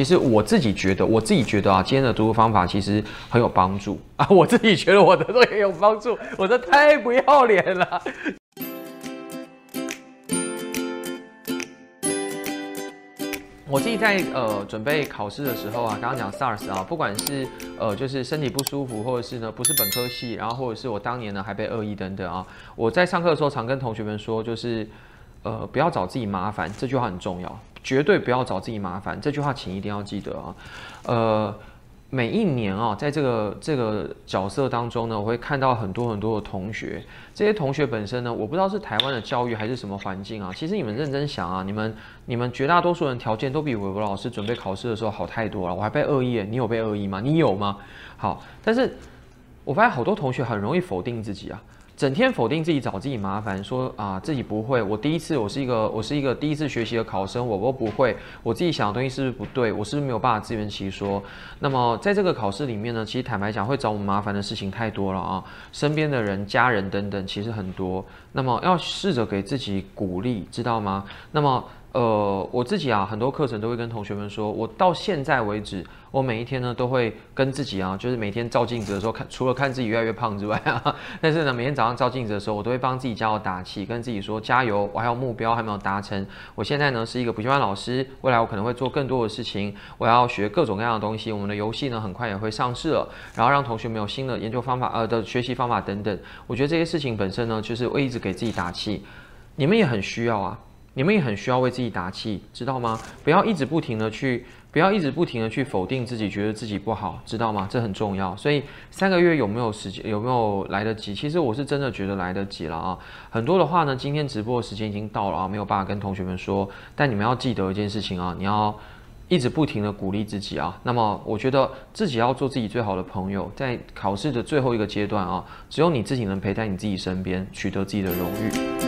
其实我自己觉得，我自己觉得啊，今天的读书方法其实很有帮助 啊。我自己觉得我的这个有帮助，我的太不要脸了。我自己在呃准备考试的时候啊，刚刚讲 SARS 啊，不管是呃就是身体不舒服，或者是呢不是本科系，然后或者是我当年呢还被恶意等等啊，我在上课的时候常跟同学们说，就是呃不要找自己麻烦，这句话很重要。绝对不要找自己麻烦，这句话请一定要记得啊。呃，每一年啊，在这个这个角色当中呢，我会看到很多很多的同学。这些同学本身呢，我不知道是台湾的教育还是什么环境啊。其实你们认真想啊，你们你们绝大多数人条件都比韦博老师准备考试的时候好太多了。我还被恶意，你有被恶意吗？你有吗？好，但是我发现好多同学很容易否定自己啊。整天否定自己，找自己麻烦，说啊自己不会。我第一次，我是一个，我是一个第一次学习的考生，我都不会。我自己想的东西是不是不对？我是不是没有办法自圆其说？那么在这个考试里面呢，其实坦白讲，会找我们麻烦的事情太多了啊，身边的人、家人等等，其实很多。那么要试着给自己鼓励，知道吗？那么。呃，我自己啊，很多课程都会跟同学们说，我到现在为止，我每一天呢都会跟自己啊，就是每天照镜子的时候看，除了看自己越来越胖之外啊，但是呢，每天早上照镜子的时候，我都会帮自己加油打气，跟自己说加油，我还有目标还没有达成。我现在呢是一个补习班老师，未来我可能会做更多的事情，我要学各种各样的东西。我们的游戏呢很快也会上市了，然后让同学们有新的研究方法，呃的学习方法等等。我觉得这些事情本身呢，就是我一直给自己打气，你们也很需要啊。你们也很需要为自己打气，知道吗？不要一直不停的去，不要一直不停的去否定自己，觉得自己不好，知道吗？这很重要。所以三个月有没有时间，有没有来得及？其实我是真的觉得来得及了啊。很多的话呢，今天直播的时间已经到了啊，没有办法跟同学们说。但你们要记得一件事情啊，你要一直不停的鼓励自己啊。那么我觉得自己要做自己最好的朋友，在考试的最后一个阶段啊，只有你自己能陪在你自己身边，取得自己的荣誉。